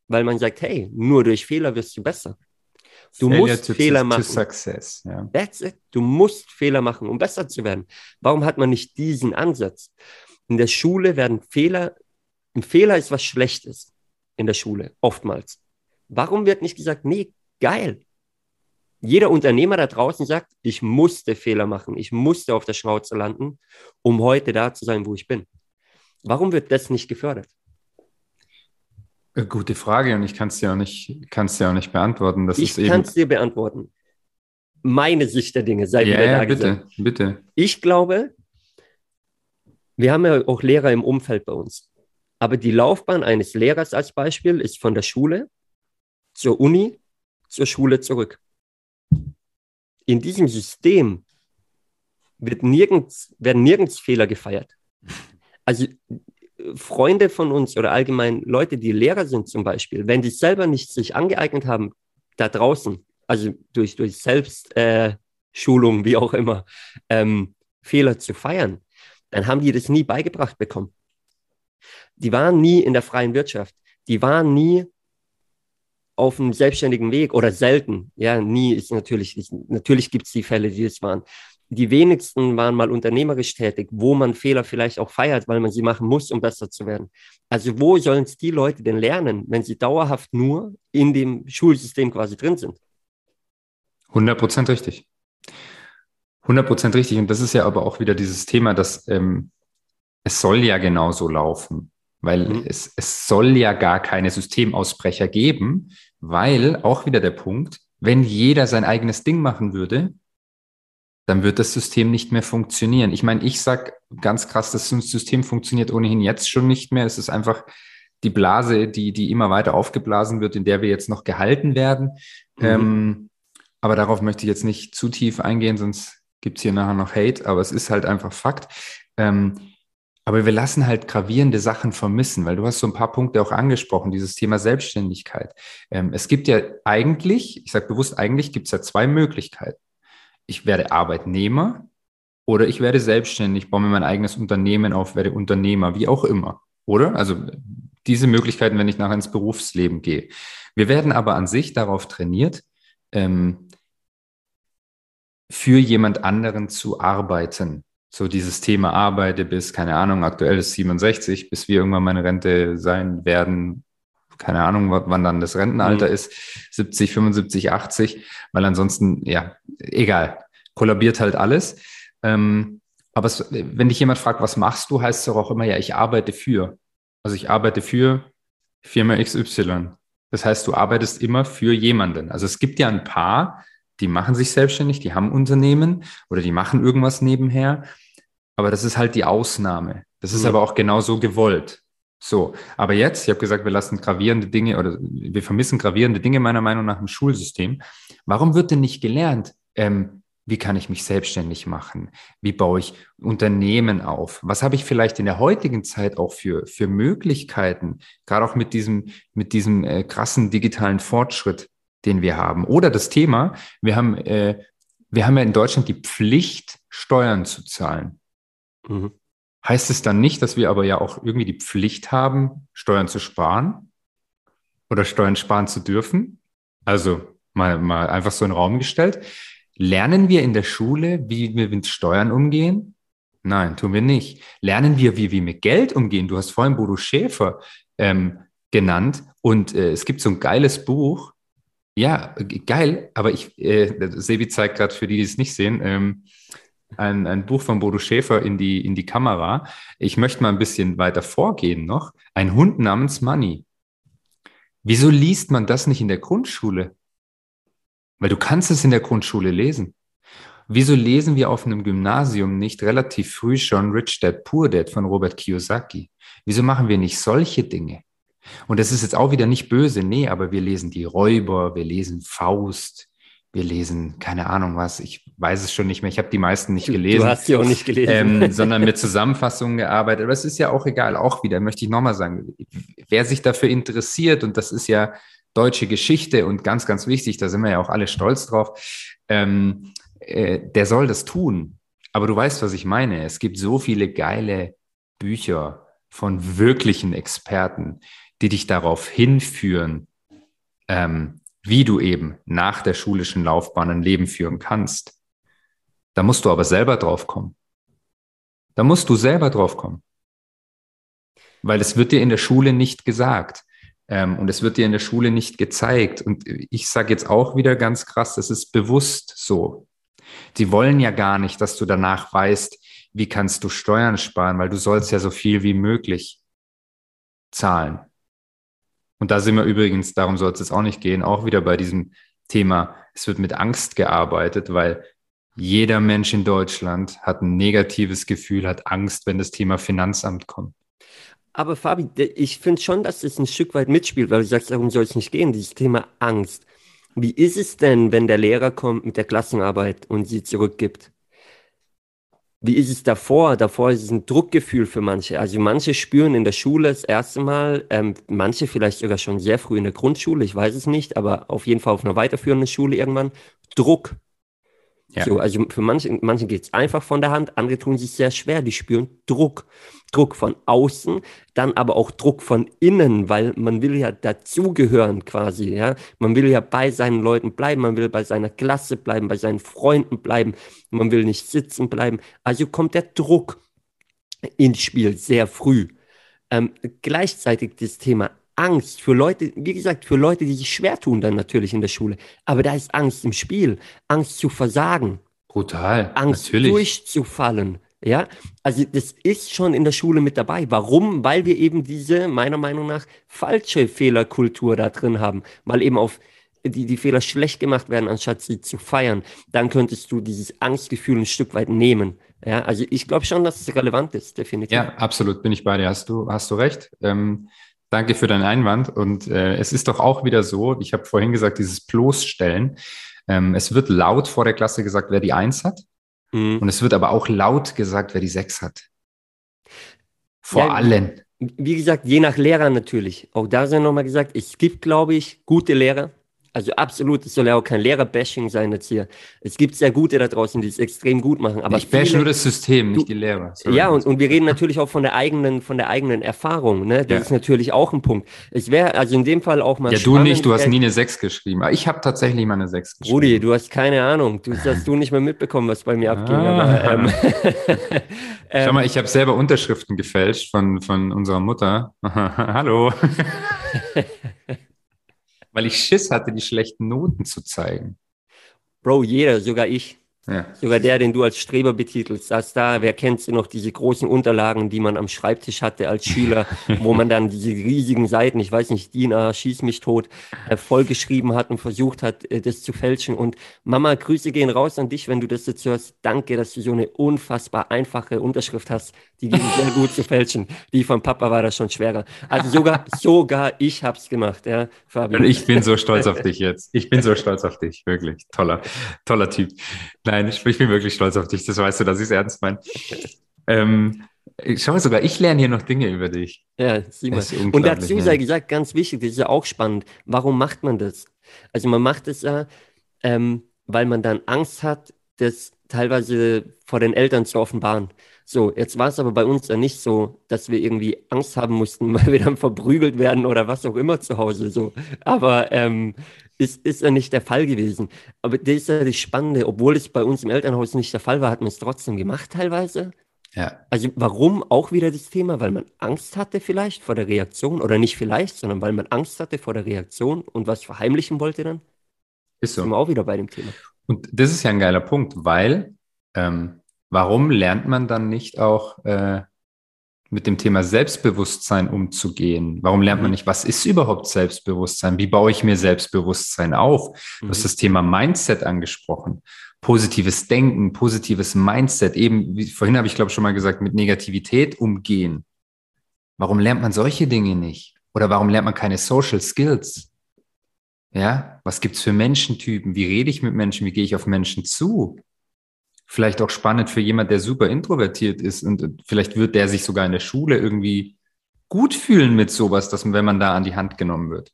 weil man sagt, hey, nur durch Fehler wirst du besser. Du Failure musst to, Fehler machen. Success, yeah. That's it. Du musst Fehler machen, um besser zu werden. Warum hat man nicht diesen Ansatz? In der Schule werden Fehler, ein Fehler ist was Schlechtes in der Schule, oftmals. Warum wird nicht gesagt, nee, geil. Jeder Unternehmer da draußen sagt, ich musste Fehler machen, ich musste auf der Schnauze landen, um heute da zu sein, wo ich bin. Warum wird das nicht gefördert? Äh, gute Frage und ich kann es dir auch nicht, kann's dir auch nicht beantworten. Das ich kann es dir beantworten. Meine Sicht der Dinge, sei ja, wieder da ja, bitte, gesagt. bitte. Ich glaube, wir haben ja auch Lehrer im Umfeld bei uns. Aber die Laufbahn eines Lehrers als Beispiel ist von der Schule zur Uni, zur Schule zurück. In diesem System wird nirgends, werden nirgends Fehler gefeiert. Also Freunde von uns oder allgemein Leute, die Lehrer sind zum Beispiel, wenn die selber nicht sich angeeignet haben, da draußen, also durch, durch Selbstschulung, äh, wie auch immer, ähm, Fehler zu feiern, dann haben die das nie beigebracht bekommen. Die waren nie in der freien Wirtschaft. Die waren nie auf einem selbstständigen Weg oder selten. Ja, nie ist natürlich, ist, natürlich gibt es die Fälle, die es waren die wenigsten waren mal unternehmerisch tätig, wo man Fehler vielleicht auch feiert, weil man sie machen muss, um besser zu werden. Also wo sollen es die Leute denn lernen, wenn sie dauerhaft nur in dem Schulsystem quasi drin sind? 100 Prozent richtig. 100 Prozent richtig. Und das ist ja aber auch wieder dieses Thema, dass ähm, es soll ja genauso laufen, weil mhm. es, es soll ja gar keine Systemausbrecher geben, weil auch wieder der Punkt, wenn jeder sein eigenes Ding machen würde, dann wird das System nicht mehr funktionieren. Ich meine, ich sage ganz krass, das System funktioniert ohnehin jetzt schon nicht mehr. Es ist einfach die Blase, die, die immer weiter aufgeblasen wird, in der wir jetzt noch gehalten werden. Mhm. Ähm, aber darauf möchte ich jetzt nicht zu tief eingehen, sonst gibt es hier nachher noch Hate, aber es ist halt einfach Fakt. Ähm, aber wir lassen halt gravierende Sachen vermissen, weil du hast so ein paar Punkte auch angesprochen, dieses Thema Selbstständigkeit. Ähm, es gibt ja eigentlich, ich sage bewusst eigentlich, gibt es ja zwei Möglichkeiten ich werde Arbeitnehmer oder ich werde selbstständig, baue mir mein eigenes Unternehmen auf, werde Unternehmer, wie auch immer. Oder? Also diese Möglichkeiten, wenn ich nachher ins Berufsleben gehe. Wir werden aber an sich darauf trainiert, ähm, für jemand anderen zu arbeiten. so dieses Thema arbeite bis, keine Ahnung, aktuell ist 67, bis wir irgendwann meine Rente sein werden, keine Ahnung, wann dann das Rentenalter mhm. ist, 70, 75, 80, weil ansonsten, ja, egal, kollabiert halt alles. Ähm, aber es, wenn dich jemand fragt, was machst du, heißt es doch auch immer, ja, ich arbeite für. Also ich arbeite für Firma XY. Das heißt, du arbeitest immer für jemanden. Also es gibt ja ein paar, die machen sich selbstständig, die haben Unternehmen oder die machen irgendwas nebenher. Aber das ist halt die Ausnahme. Das ist mhm. aber auch genauso gewollt. So, aber jetzt, ich habe gesagt, wir lassen gravierende Dinge oder wir vermissen gravierende Dinge meiner Meinung nach im Schulsystem. Warum wird denn nicht gelernt, ähm, wie kann ich mich selbstständig machen? Wie baue ich Unternehmen auf? Was habe ich vielleicht in der heutigen Zeit auch für, für Möglichkeiten, gerade auch mit diesem, mit diesem äh, krassen digitalen Fortschritt, den wir haben? Oder das Thema, wir haben, äh, wir haben ja in Deutschland die Pflicht, Steuern zu zahlen. Mhm. Heißt es dann nicht, dass wir aber ja auch irgendwie die Pflicht haben, Steuern zu sparen oder Steuern sparen zu dürfen? Also mal, mal einfach so in den Raum gestellt. Lernen wir in der Schule, wie wir mit Steuern umgehen? Nein, tun wir nicht. Lernen wir, wie wir mit Geld umgehen? Du hast vorhin Bodo Schäfer ähm, genannt und äh, es gibt so ein geiles Buch. Ja, geil, aber ich, äh, Sebi zeigt gerade für die, die es nicht sehen, ähm, ein, ein Buch von Bodo Schäfer in die, in die Kamera. Ich möchte mal ein bisschen weiter vorgehen noch. Ein Hund namens Money. Wieso liest man das nicht in der Grundschule? Weil du kannst es in der Grundschule lesen. Wieso lesen wir auf einem Gymnasium nicht relativ früh schon Rich Dad Poor Dad von Robert Kiyosaki? Wieso machen wir nicht solche Dinge? Und das ist jetzt auch wieder nicht böse, nee, aber wir lesen die Räuber, wir lesen Faust, wir lesen, keine Ahnung was, ich weiß es schon nicht mehr, ich habe die meisten nicht gelesen. Du hast sie auch nicht gelesen. Ähm, sondern mit Zusammenfassungen gearbeitet. Aber es ist ja auch egal, auch wieder, möchte ich nochmal sagen, wer sich dafür interessiert, und das ist ja deutsche Geschichte und ganz, ganz wichtig, da sind wir ja auch alle stolz drauf, ähm, äh, der soll das tun. Aber du weißt, was ich meine. Es gibt so viele geile Bücher von wirklichen Experten, die dich darauf hinführen, ähm, wie du eben nach der schulischen Laufbahn ein Leben führen kannst. Da musst du aber selber drauf kommen. Da musst du selber drauf kommen. Weil es wird dir in der Schule nicht gesagt. Ähm, und es wird dir in der Schule nicht gezeigt. Und ich sage jetzt auch wieder ganz krass, das ist bewusst so. Sie wollen ja gar nicht, dass du danach weißt, wie kannst du Steuern sparen, weil du sollst ja so viel wie möglich zahlen. Und da sind wir übrigens, darum soll es jetzt auch nicht gehen, auch wieder bei diesem Thema, es wird mit Angst gearbeitet, weil jeder Mensch in Deutschland hat ein negatives Gefühl, hat Angst, wenn das Thema Finanzamt kommt. Aber Fabi, ich finde schon, dass es ein Stück weit mitspielt, weil du sagst, darum soll es nicht gehen, dieses Thema Angst. Wie ist es denn, wenn der Lehrer kommt mit der Klassenarbeit und sie zurückgibt? Wie ist es davor? Davor ist es ein Druckgefühl für manche. Also manche spüren in der Schule das erste Mal, ähm, manche vielleicht sogar schon sehr früh in der Grundschule, ich weiß es nicht, aber auf jeden Fall auf einer weiterführenden Schule irgendwann, Druck. Ja. So, also für manche, manche geht es einfach von der Hand, andere tun sich sehr schwer, die spüren Druck. Druck von außen, dann aber auch Druck von innen, weil man will ja dazugehören quasi, ja. Man will ja bei seinen Leuten bleiben, man will bei seiner Klasse bleiben, bei seinen Freunden bleiben, man will nicht sitzen bleiben. Also kommt der Druck ins Spiel sehr früh. Ähm, gleichzeitig das Thema Angst für Leute, wie gesagt, für Leute, die sich schwer tun dann natürlich in der Schule. Aber da ist Angst im Spiel, Angst zu versagen. Brutal. Angst natürlich. durchzufallen. Ja, also das ist schon in der Schule mit dabei. Warum? Weil wir eben diese, meiner Meinung nach, falsche Fehlerkultur da drin haben. Weil eben auf die, die Fehler schlecht gemacht werden, anstatt sie zu feiern. Dann könntest du dieses Angstgefühl ein Stück weit nehmen. Ja, also ich glaube schon, dass es relevant ist, definitiv. Ja, absolut, bin ich bei dir. Hast du, hast du recht. Ähm, Danke für deinen Einwand. Und äh, es ist doch auch wieder so, ich habe vorhin gesagt, dieses Bloßstellen. Ähm, es wird laut vor der Klasse gesagt, wer die Eins hat. Mhm. Und es wird aber auch laut gesagt, wer die Sechs hat. Vor ja, allen. Wie gesagt, je nach Lehrer natürlich. Auch da sind nochmal gesagt, es gibt, glaube ich, gute Lehrer. Also absolut, es soll ja auch kein Lehrer-Bashing sein jetzt hier. Es gibt sehr gute da draußen, die es extrem gut machen. Aber ich bash nur das System, nicht die Lehrer. Sorry. Ja, und, und wir reden natürlich auch von der eigenen, von der eigenen Erfahrung. Ne? Das ja. ist natürlich auch ein Punkt. Es wäre also in dem Fall auch mal. Ja, du nicht, du hast nie eine 6 geschrieben. Ich habe tatsächlich mal eine 6 geschrieben. Rudi, du hast keine Ahnung. Du hast du nicht mehr mitbekommen, was bei mir ah. abging. Aber, ähm, Schau mal, ich habe selber Unterschriften gefälscht von, von unserer Mutter. Hallo. Weil ich Schiss hatte, die schlechten Noten zu zeigen. Bro, jeder, sogar ich. Ja. Sogar der, den du als Streber betitelst, saß da, wer kennt sie noch, diese großen Unterlagen, die man am Schreibtisch hatte als Schüler, wo man dann diese riesigen Seiten, ich weiß nicht, Dina, schieß mich tot, äh, vollgeschrieben hat und versucht hat, äh, das zu fälschen. Und Mama, Grüße gehen raus an dich, wenn du das jetzt hörst. Danke, dass du so eine unfassbar einfache Unterschrift hast. Die ging sehr gut zu fälschen. Die von Papa war das schon schwerer. Also sogar, sogar ich hab's gemacht, ja, Fabian. Und ich bin so stolz auf dich jetzt. Ich bin so stolz auf dich, wirklich. Toller, toller Typ. Nein, ich, ich bin wirklich stolz auf dich. Das weißt du, dass ich es ernst meine. Ähm, schau mal, sogar ich lerne hier noch Dinge über dich. Ja, sieh mal. Und dazu sei gesagt, ganz wichtig, das ist ja auch spannend. Warum macht man das? Also man macht es ja, ähm, weil man dann Angst hat, das teilweise vor den Eltern zu offenbaren. So, jetzt war es aber bei uns ja nicht so, dass wir irgendwie Angst haben mussten, weil wir dann verprügelt werden oder was auch immer zu Hause. So. Aber ähm, ist, ist ja nicht der Fall gewesen. Aber das ist ja das Spannende, obwohl es bei uns im Elternhaus nicht der Fall war, hat man es trotzdem gemacht teilweise. Ja. Also warum auch wieder das Thema? Weil man Angst hatte vielleicht vor der Reaktion oder nicht vielleicht, sondern weil man Angst hatte vor der Reaktion und was verheimlichen wollte dann. Ist so. Sind wir auch wieder bei dem Thema. Und das ist ja ein geiler Punkt, weil ähm, warum lernt man dann nicht auch äh, mit dem Thema Selbstbewusstsein umzugehen? Warum lernt man mhm. nicht, was ist überhaupt Selbstbewusstsein? Wie baue ich mir Selbstbewusstsein auf? Du hast mhm. das Thema Mindset angesprochen. Positives Denken, positives Mindset. Eben, wie vorhin habe ich glaube schon mal gesagt, mit Negativität umgehen. Warum lernt man solche Dinge nicht? Oder warum lernt man keine Social Skills? Ja, was gibt's für Menschentypen? Wie rede ich mit Menschen? Wie gehe ich auf Menschen zu? Vielleicht auch spannend für jemand, der super introvertiert ist und vielleicht wird der sich sogar in der Schule irgendwie gut fühlen mit sowas, dass wenn man da an die Hand genommen wird.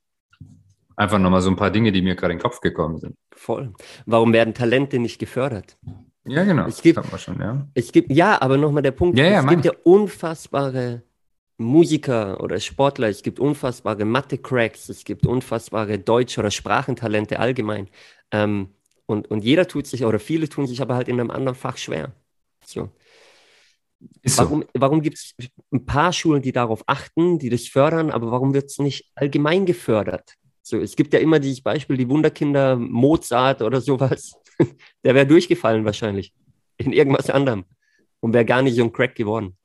Einfach nochmal so ein paar Dinge, die mir gerade in den Kopf gekommen sind. Voll. Warum werden Talente nicht gefördert? Ja, genau. Es gibt, das schon, ja. Es gibt, ja, aber nochmal der Punkt, ja, ja, es gibt ja unfassbare Musiker oder Sportler, es gibt unfassbare Mathe-Cracks, es gibt unfassbare Deutsch- oder Sprachentalente allgemein. Ähm, und, und jeder tut sich, oder viele tun sich aber halt in einem anderen Fach schwer. So. So. Warum, warum gibt es ein paar Schulen, die darauf achten, die das fördern, aber warum wird es nicht allgemein gefördert? So, es gibt ja immer dieses Beispiel, die Wunderkinder Mozart oder sowas. Der wäre durchgefallen wahrscheinlich in irgendwas anderem und wäre gar nicht so ein Crack geworden.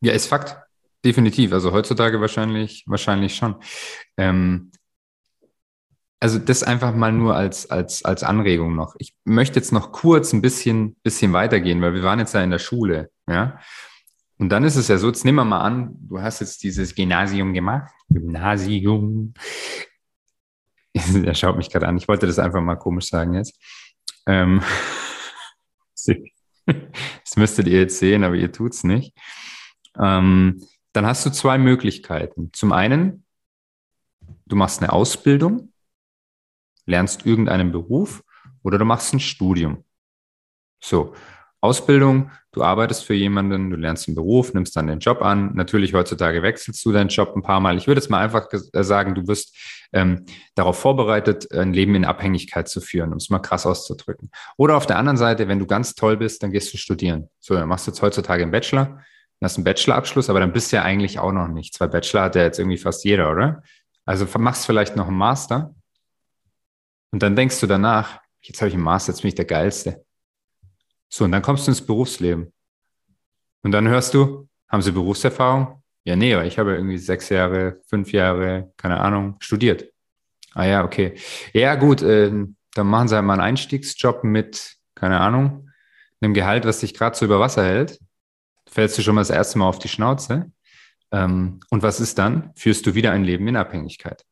Ja, ist Fakt. Definitiv. Also heutzutage wahrscheinlich, wahrscheinlich schon. Ähm, also das einfach mal nur als, als, als Anregung noch. Ich möchte jetzt noch kurz ein bisschen, bisschen weitergehen, weil wir waren jetzt ja in der Schule, ja. Und dann ist es ja so, jetzt nehmen wir mal an, du hast jetzt dieses Gymnasium gemacht. Gymnasium. Er schaut mich gerade an. Ich wollte das einfach mal komisch sagen jetzt. Ähm, das müsstet ihr jetzt sehen, aber ihr tut's nicht. Ähm, dann hast du zwei Möglichkeiten. Zum einen, du machst eine Ausbildung lernst irgendeinen Beruf oder du machst ein Studium. So, Ausbildung, du arbeitest für jemanden, du lernst einen Beruf, nimmst dann den Job an. Natürlich heutzutage wechselst du deinen Job ein paar Mal. Ich würde jetzt mal einfach äh, sagen, du wirst ähm, darauf vorbereitet, ein Leben in Abhängigkeit zu führen, um es mal krass auszudrücken. Oder auf der anderen Seite, wenn du ganz toll bist, dann gehst du studieren. So, dann machst du jetzt heutzutage einen Bachelor, hast einen Bachelorabschluss, aber dann bist du ja eigentlich auch noch nicht. Zwei Bachelor hat ja jetzt irgendwie fast jeder, oder? Also machst vielleicht noch einen Master und dann denkst du danach, jetzt habe ich einen Master, jetzt bin ich der Geilste. So, und dann kommst du ins Berufsleben. Und dann hörst du, haben Sie Berufserfahrung? Ja, nee, aber ich habe irgendwie sechs Jahre, fünf Jahre, keine Ahnung, studiert. Ah ja, okay. Ja, gut, äh, dann machen Sie halt mal einen Einstiegsjob mit, keine Ahnung, einem Gehalt, was dich gerade so über Wasser hält. Fällst du schon mal das erste Mal auf die Schnauze. Ähm, und was ist dann? Führst du wieder ein Leben in Abhängigkeit.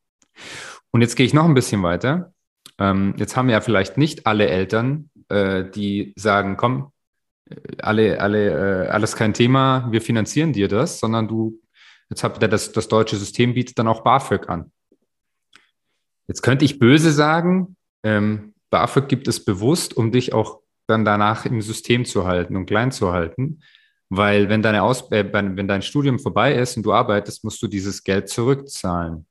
Und jetzt gehe ich noch ein bisschen weiter. Ähm, jetzt haben ja vielleicht nicht alle Eltern, äh, die sagen, komm, alle, alle, äh, alles kein Thema, wir finanzieren dir das, sondern du, jetzt habt ihr das, das deutsche System bietet dann auch BAföG an. Jetzt könnte ich böse sagen, ähm, BAföG gibt es bewusst, um dich auch dann danach im System zu halten und klein zu halten. Weil wenn, deine Aus äh, wenn dein Studium vorbei ist und du arbeitest, musst du dieses Geld zurückzahlen.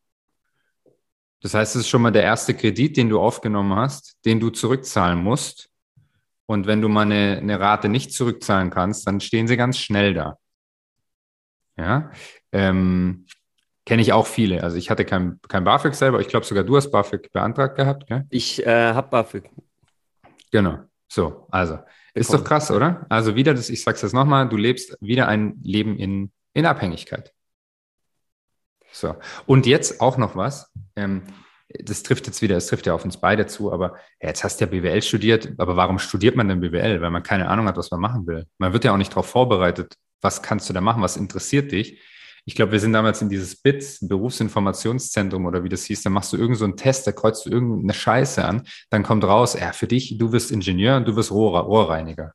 Das heißt, es ist schon mal der erste Kredit, den du aufgenommen hast, den du zurückzahlen musst. Und wenn du mal eine, eine Rate nicht zurückzahlen kannst, dann stehen sie ganz schnell da. Ja, ähm, kenne ich auch viele. Also ich hatte kein, kein BAföG selber. Ich glaube sogar du hast BAföG beantragt gehabt. Gell? Ich äh, habe BAföG. Genau. So, also ist doch krass, oder? Also wieder, das, ich sag's jetzt nochmal, du lebst wieder ein Leben in, in Abhängigkeit. So. Und jetzt auch noch was. Ähm, das trifft jetzt wieder, es trifft ja auf uns beide zu, aber ja, jetzt hast du ja BWL studiert, aber warum studiert man denn BWL? Weil man keine Ahnung hat, was man machen will. Man wird ja auch nicht darauf vorbereitet, was kannst du da machen, was interessiert dich. Ich glaube, wir sind damals in dieses BITS, Berufsinformationszentrum oder wie das hieß, da machst du irgendeinen so Test, da kreuzt du irgendeine Scheiße an, dann kommt raus, ja, für dich, du wirst Ingenieur und du wirst Rohr, Rohrreiniger.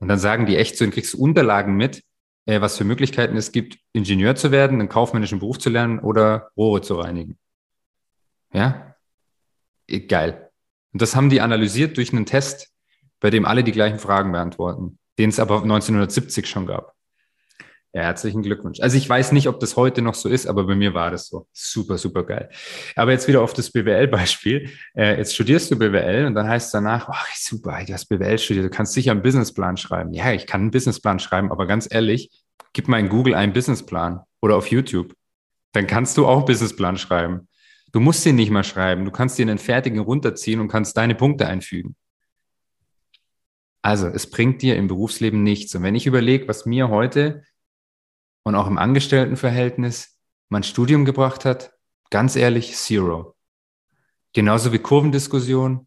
Und dann sagen die echt so, dann kriegst du Unterlagen mit, äh, was für Möglichkeiten es gibt, Ingenieur zu werden, einen kaufmännischen Beruf zu lernen oder Rohre zu reinigen. Ja? Geil. Und das haben die analysiert durch einen Test, bei dem alle die gleichen Fragen beantworten, den es aber 1970 schon gab. Ja, herzlichen Glückwunsch. Also ich weiß nicht, ob das heute noch so ist, aber bei mir war das so. Super, super geil. Aber jetzt wieder auf das BWL-Beispiel. Äh, jetzt studierst du BWL und dann heißt es danach, ach super, du hast BWL studiert, du kannst sicher einen Businessplan schreiben. Ja, ich kann einen Businessplan schreiben, aber ganz ehrlich, gib mal in Google einen Businessplan oder auf YouTube. Dann kannst du auch einen Businessplan schreiben. Du musst den nicht mal schreiben. Du kannst dir einen fertigen runterziehen und kannst deine Punkte einfügen. Also, es bringt dir im Berufsleben nichts. Und wenn ich überlege, was mir heute und auch im Angestelltenverhältnis mein Studium gebracht hat, ganz ehrlich, zero. Genauso wie Kurvendiskussion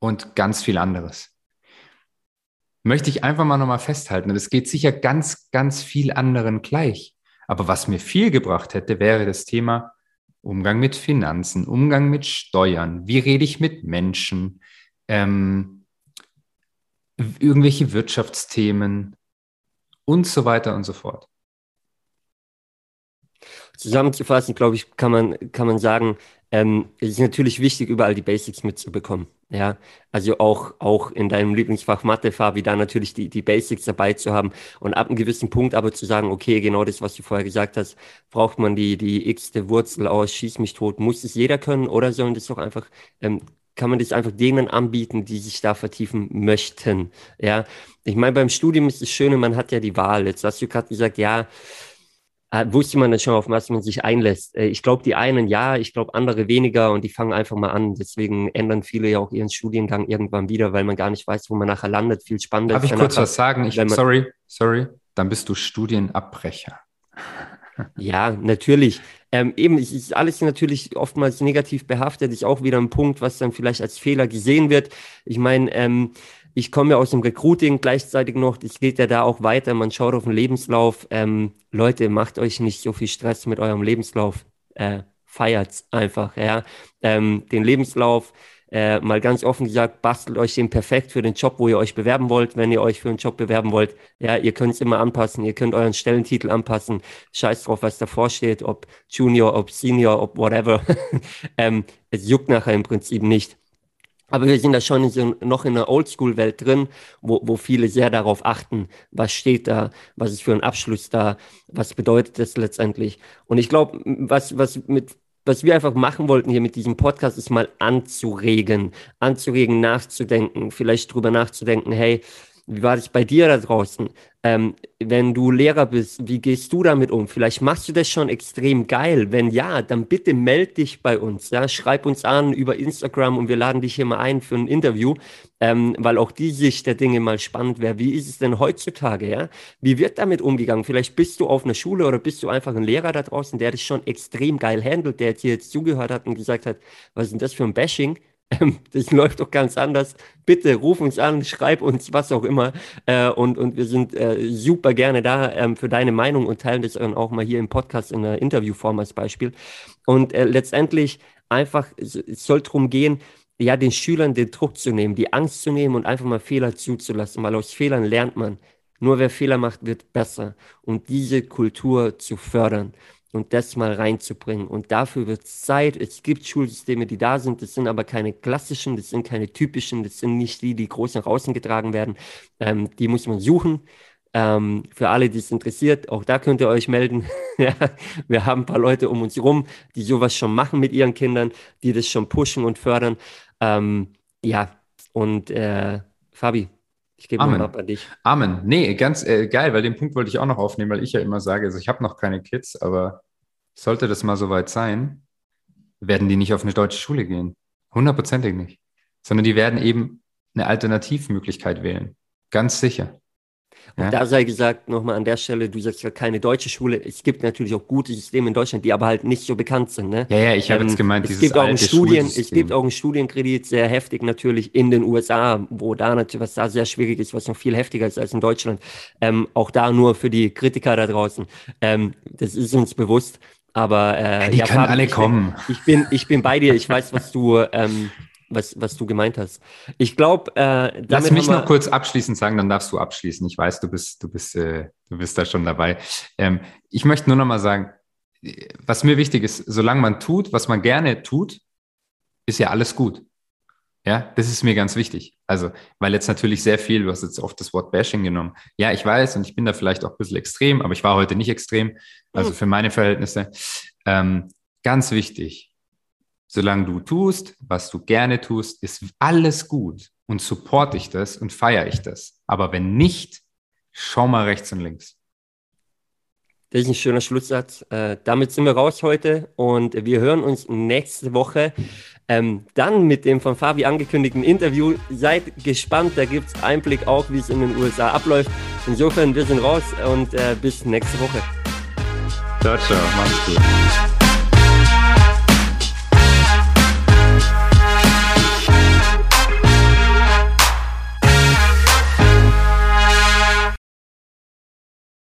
und ganz viel anderes. Möchte ich einfach mal nochmal festhalten. Und es geht sicher ganz, ganz viel anderen gleich. Aber was mir viel gebracht hätte, wäre das Thema Umgang mit Finanzen, Umgang mit Steuern, wie rede ich mit Menschen, ähm, irgendwelche Wirtschaftsthemen und so weiter und so fort. Zusammenzufassen, glaube ich, kann man, kann man sagen, ähm, es ist natürlich wichtig, überall die Basics mitzubekommen. Ja, also auch, auch in deinem Lieblingsfach Mathe, Fabi, da natürlich die, die Basics dabei zu haben und ab einem gewissen Punkt aber zu sagen, okay, genau das, was du vorher gesagt hast, braucht man die, die x-te Wurzel aus, schieß mich tot, muss es jeder können oder sollen das doch einfach, ähm, kann man das einfach denen anbieten, die sich da vertiefen möchten. Ja, ich meine, beim Studium ist das Schöne, man hat ja die Wahl. Jetzt hast du gerade gesagt, ja, wusste man dann schon, auf was man sich einlässt. Äh, ich glaube, die einen ja, ich glaube, andere weniger und die fangen einfach mal an. Deswegen ändern viele ja auch ihren Studiengang irgendwann wieder, weil man gar nicht weiß, wo man nachher landet. Viel spannender. Darf ich kurz was sagen? Ich, sorry, sorry, dann bist du Studienabbrecher. Ja, natürlich. Ähm, eben, es ist alles natürlich oftmals negativ behaftet. Ist auch wieder ein Punkt, was dann vielleicht als Fehler gesehen wird. Ich meine, ähm, ich komme ja aus dem Recruiting gleichzeitig noch. Das geht ja da auch weiter. Man schaut auf den Lebenslauf. Ähm, Leute, macht euch nicht so viel Stress mit eurem Lebenslauf. Äh, feiert's einfach, ja. Ähm, den Lebenslauf, äh, mal ganz offen gesagt, bastelt euch den perfekt für den Job, wo ihr euch bewerben wollt, wenn ihr euch für einen Job bewerben wollt. Ja, ihr könnt es immer anpassen, ihr könnt euren Stellentitel anpassen. Scheiß drauf, was davor steht, ob Junior, ob Senior, ob whatever. ähm, es juckt nachher im Prinzip nicht. Aber wir sind da schon in noch in einer Oldschool-Welt drin, wo, wo viele sehr darauf achten, was steht da, was ist für ein Abschluss da, was bedeutet das letztendlich. Und ich glaube, was, was was wir einfach machen wollten hier mit diesem Podcast, ist mal anzuregen, anzuregen, nachzudenken, vielleicht drüber nachzudenken, hey, wie war das bei dir da draußen? Ähm, wenn du Lehrer bist, wie gehst du damit um? Vielleicht machst du das schon extrem geil. Wenn ja, dann bitte meld dich bei uns. Ja? Schreib uns an über Instagram und wir laden dich hier mal ein für ein Interview, ähm, weil auch die Sicht der Dinge mal spannend wäre. Wie ist es denn heutzutage? Ja? Wie wird damit umgegangen? Vielleicht bist du auf einer Schule oder bist du einfach ein Lehrer da draußen, der das schon extrem geil handelt, der hier jetzt zugehört hat und gesagt hat, was ist denn das für ein Bashing? Ähm, das läuft doch ganz anders. Bitte ruf uns an, schreib uns was auch immer. Äh, und, und wir sind äh, super gerne da ähm, für deine Meinung und teilen das dann auch mal hier im Podcast in der Interviewform als Beispiel. Und äh, letztendlich einfach, es soll darum gehen, ja, den Schülern den Druck zu nehmen, die Angst zu nehmen und einfach mal Fehler zuzulassen, weil aus Fehlern lernt man. Nur wer Fehler macht, wird besser. Und diese Kultur zu fördern. Und das mal reinzubringen. Und dafür wird es Zeit. Es gibt Schulsysteme, die da sind. Das sind aber keine klassischen, das sind keine typischen, das sind nicht die, die groß nach außen getragen werden. Ähm, die muss man suchen. Ähm, für alle, die es interessiert, auch da könnt ihr euch melden. ja, wir haben ein paar Leute um uns herum, die sowas schon machen mit ihren Kindern, die das schon pushen und fördern. Ähm, ja, und äh, Fabi, ich gebe mal ab an dich. Amen. Nee, ganz äh, geil, weil den Punkt wollte ich auch noch aufnehmen, weil ich ja immer sage, also ich habe noch keine Kids, aber sollte das mal soweit sein, werden die nicht auf eine deutsche Schule gehen. Hundertprozentig nicht. Sondern die werden eben eine Alternativmöglichkeit wählen. Ganz sicher. Und ja. da sei gesagt, nochmal an der Stelle, du sagst ja keine deutsche Schule. Es gibt natürlich auch gute Systeme in Deutschland, die aber halt nicht so bekannt sind. Ne? Ja, ja, ich habe ähm, jetzt gemeint, es gibt auch ein Studien, Es gibt auch einen Studienkredit, sehr heftig natürlich in den USA, wo da natürlich, was da sehr schwierig ist, was noch viel heftiger ist als in Deutschland. Ähm, auch da nur für die Kritiker da draußen. Ähm, das ist uns bewusst. Aber äh, ja, die ja, können Fabi, alle kommen. Ich bin, ich bin bei dir. Ich weiß, was du, ähm, was, was du gemeint hast. Ich glaube, äh, lass mich noch kurz abschließend sagen, dann darfst du abschließen. Ich weiß, du bist, du bist, äh, du bist da schon dabei. Ähm, ich möchte nur noch mal sagen, was mir wichtig ist, solange man tut, was man gerne tut, ist ja alles gut. Ja, das ist mir ganz wichtig. Also, weil jetzt natürlich sehr viel, du hast jetzt oft das Wort Bashing genommen. Ja, ich weiß und ich bin da vielleicht auch ein bisschen extrem, aber ich war heute nicht extrem. Also hm. für meine Verhältnisse. Ähm, ganz wichtig, solange du tust, was du gerne tust, ist alles gut und supporte ich das und feiere ich das. Aber wenn nicht, schau mal rechts und links. Das ist ein schöner Schlusssatz. Äh, damit sind wir raus heute und wir hören uns nächste Woche ähm, dann mit dem von Fabi angekündigten Interview. Seid gespannt, da gibt es Einblick auch, wie es in den USA abläuft. Insofern, wir sind raus und äh, bis nächste Woche. Ciao, ciao, mach's gut.